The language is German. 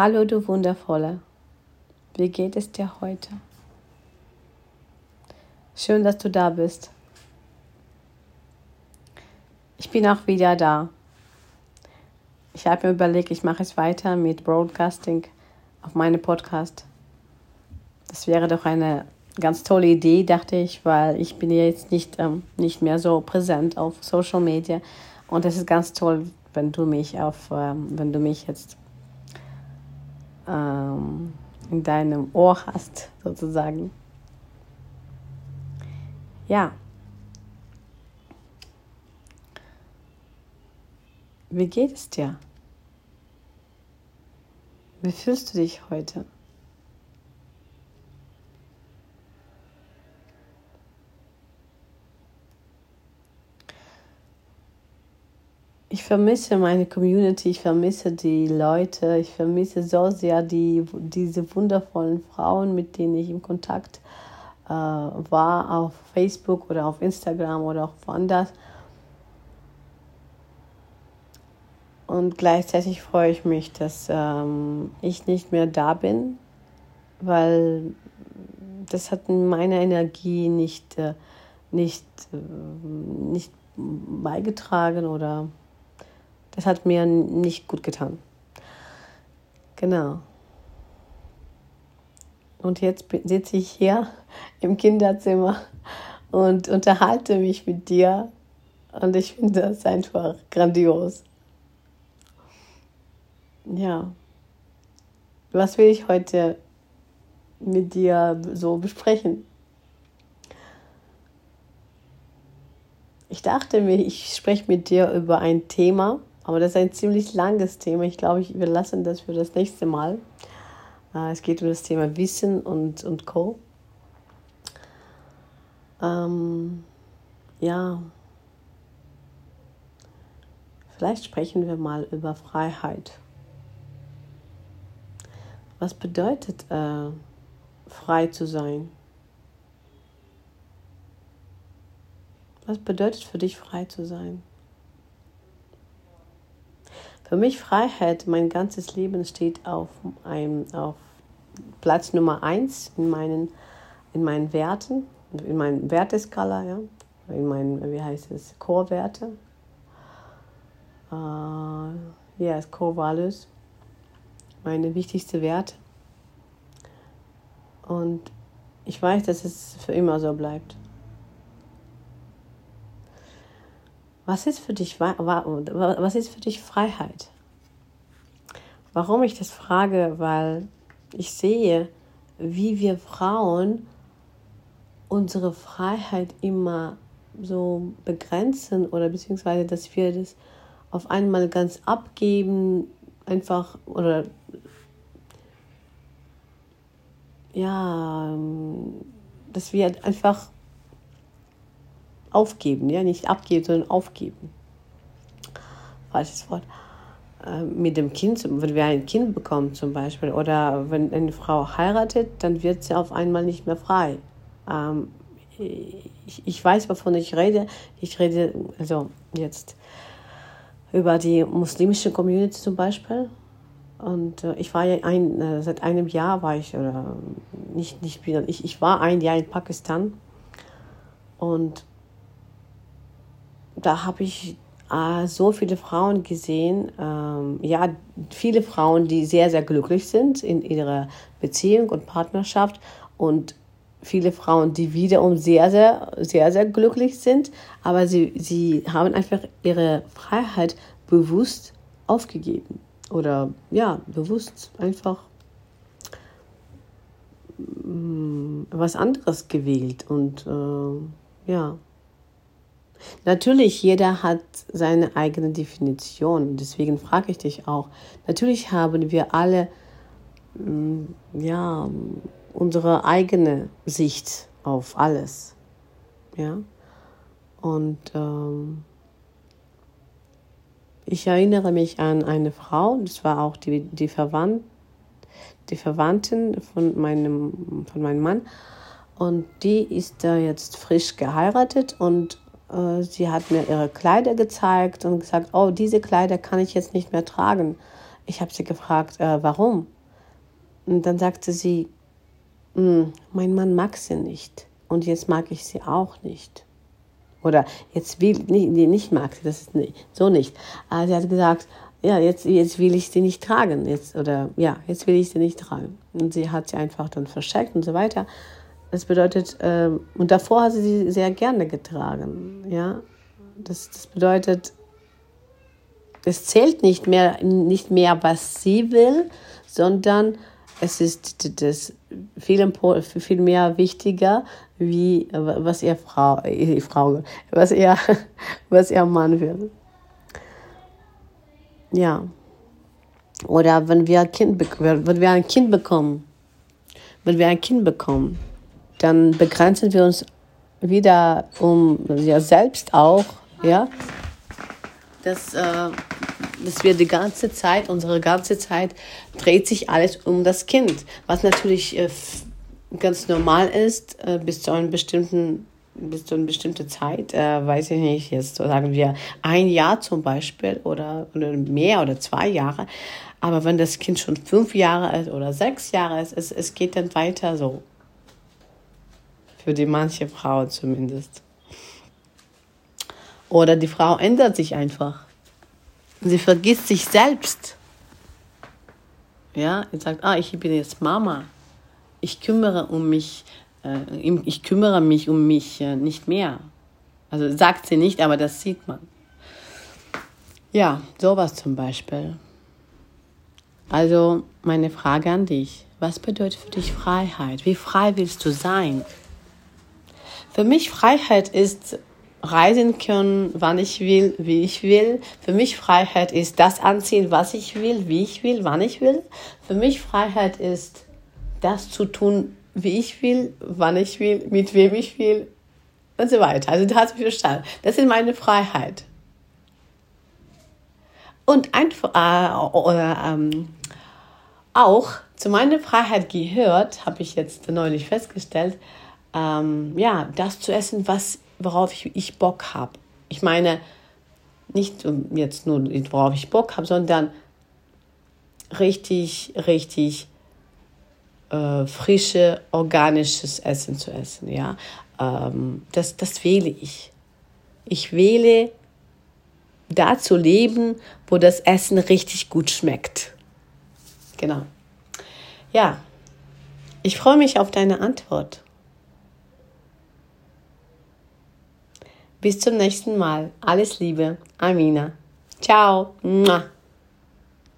Hallo du Wundervolle, wie geht es dir heute? Schön, dass du da bist. Ich bin auch wieder da. Ich habe mir überlegt, ich mache es weiter mit Broadcasting auf meinem Podcast. Das wäre doch eine ganz tolle Idee, dachte ich, weil ich bin jetzt nicht, ähm, nicht mehr so präsent auf Social Media. Und es ist ganz toll, wenn du mich auf, ähm, wenn du mich jetzt ähm, in deinem Ohr hast, sozusagen. Ja. Wie geht es dir? Wie fühlst du dich heute? Ich vermisse meine Community, ich vermisse die Leute, ich vermisse so sehr die, diese wundervollen Frauen, mit denen ich im Kontakt äh, war, auf Facebook oder auf Instagram oder auch woanders. Und gleichzeitig freue ich mich, dass ähm, ich nicht mehr da bin, weil das hat meine Energie nicht, äh, nicht, äh, nicht beigetragen oder das hat mir nicht gut getan. Genau. Und jetzt sitze ich hier im Kinderzimmer und unterhalte mich mit dir. Und ich finde das einfach grandios. Ja. Was will ich heute mit dir so besprechen? Ich dachte mir, ich spreche mit dir über ein Thema, aber das ist ein ziemlich langes Thema. Ich glaube, wir lassen das für das nächste Mal. Äh, es geht um das Thema Wissen und, und Co. Ähm, ja, vielleicht sprechen wir mal über Freiheit. Was bedeutet äh, frei zu sein? Was bedeutet für dich frei zu sein? Für mich Freiheit, mein ganzes Leben steht auf, einem, auf Platz Nummer eins in meinen, in meinen Werten, in meinen Werteskala, ja, in meinen, wie heißt es, Core-Werte. Uh, yes, Core Values, meine wichtigste Werte. Und ich weiß, dass es für immer so bleibt. Was ist für dich, was ist für dich Freiheit? Warum ich das frage, weil ich sehe, wie wir Frauen unsere Freiheit immer so begrenzen oder beziehungsweise, dass wir das auf einmal ganz abgeben, einfach oder ja, dass wir einfach aufgeben, ja, nicht abgeben, sondern aufgeben. Falsches Wort. Äh, mit dem Kind, wenn wir ein Kind bekommen zum Beispiel, oder wenn eine Frau heiratet, dann wird sie auf einmal nicht mehr frei. Ähm, ich, ich weiß, wovon ich rede. Ich rede also jetzt über die muslimische Community zum Beispiel. Und äh, ich war ja ein, äh, seit einem Jahr war ich, oder nicht, nicht wieder, ich, ich war ein Jahr in Pakistan. Und da habe ich äh, so viele Frauen gesehen, ähm, ja, viele Frauen, die sehr, sehr glücklich sind in ihrer Beziehung und Partnerschaft und viele Frauen, die wiederum sehr, sehr, sehr, sehr glücklich sind, aber sie, sie haben einfach ihre Freiheit bewusst aufgegeben oder ja, bewusst einfach mm, was anderes gewählt und äh, ja. Natürlich, jeder hat seine eigene Definition. Deswegen frage ich dich auch. Natürlich haben wir alle mm, ja, unsere eigene Sicht auf alles. Ja. Und ähm, ich erinnere mich an eine Frau, das war auch die, die, Verwandt, die Verwandtin von meinem, von meinem Mann. Und die ist da jetzt frisch geheiratet und sie hat mir ihre Kleider gezeigt und gesagt, oh, diese Kleider kann ich jetzt nicht mehr tragen. ich habe sie gefragt, äh, warum? Und dann sagte sie, hm, mein Mann mag sie nicht und jetzt mag ich sie auch nicht. Oder jetzt will nicht, nee, nicht mag sie, das ist nicht, so nicht. Aber sie hat gesagt, ja, jetzt, jetzt will ich sie nicht tragen. Jetzt, oder ja, jetzt will ich sie nicht tragen. Und sie hat sie einfach dann versteckt und so weiter. Das bedeutet, äh, und davor hat sie sie sehr gerne getragen. Ja, das, das bedeutet, es zählt nicht mehr, nicht mehr, was sie will, sondern es ist das viel, viel mehr wichtiger, wie was ihr Frau, ihre Frau, was ihr, was ihr Mann will. Ja. Oder wenn wir, ein kind, wenn wir ein Kind bekommen, wenn wir ein Kind bekommen, dann begrenzen wir uns wieder um ja selbst auch, ja, dass, äh, dass wir die ganze Zeit, unsere ganze Zeit dreht sich alles um das Kind, was natürlich äh, ganz normal ist, äh, bis zu einem bestimmten bis zu einer bestimmten Zeit, äh, weiß ich nicht, jetzt sagen wir ein Jahr zum Beispiel oder, oder mehr oder zwei Jahre. Aber wenn das Kind schon fünf Jahre ist oder sechs Jahre ist, es, es geht dann weiter so. Für die manche Frau zumindest. Oder die Frau ändert sich einfach. Sie vergisst sich selbst. Ja, und sagt, ah, ich bin jetzt Mama. Ich kümmere um mich, äh, ich kümmere mich um mich äh, nicht mehr. Also sagt sie nicht, aber das sieht man. Ja, sowas zum Beispiel. Also meine Frage an dich. Was bedeutet für dich Freiheit? Wie frei willst du sein? Für mich Freiheit ist reisen können, wann ich will, wie ich will. Für mich Freiheit ist das anziehen, was ich will, wie ich will, wann ich will. Für mich Freiheit ist das zu tun, wie ich will, wann ich will, mit wem ich will und so weiter. Also du hast mich verstanden. Das ist meine Freiheit. Und einfach äh, äh, äh, auch zu meiner Freiheit gehört, habe ich jetzt neulich festgestellt, ähm, ja, das zu essen, was, worauf ich, ich Bock habe. Ich meine, nicht jetzt nur, worauf ich Bock habe, sondern richtig, richtig äh, frische, organisches Essen zu essen. Ja? Ähm, das, das wähle ich. Ich wähle da zu leben, wo das Essen richtig gut schmeckt. Genau. Ja, ich freue mich auf deine Antwort. Bis zum nächsten Mal. Alles Liebe, Amina. Ciao.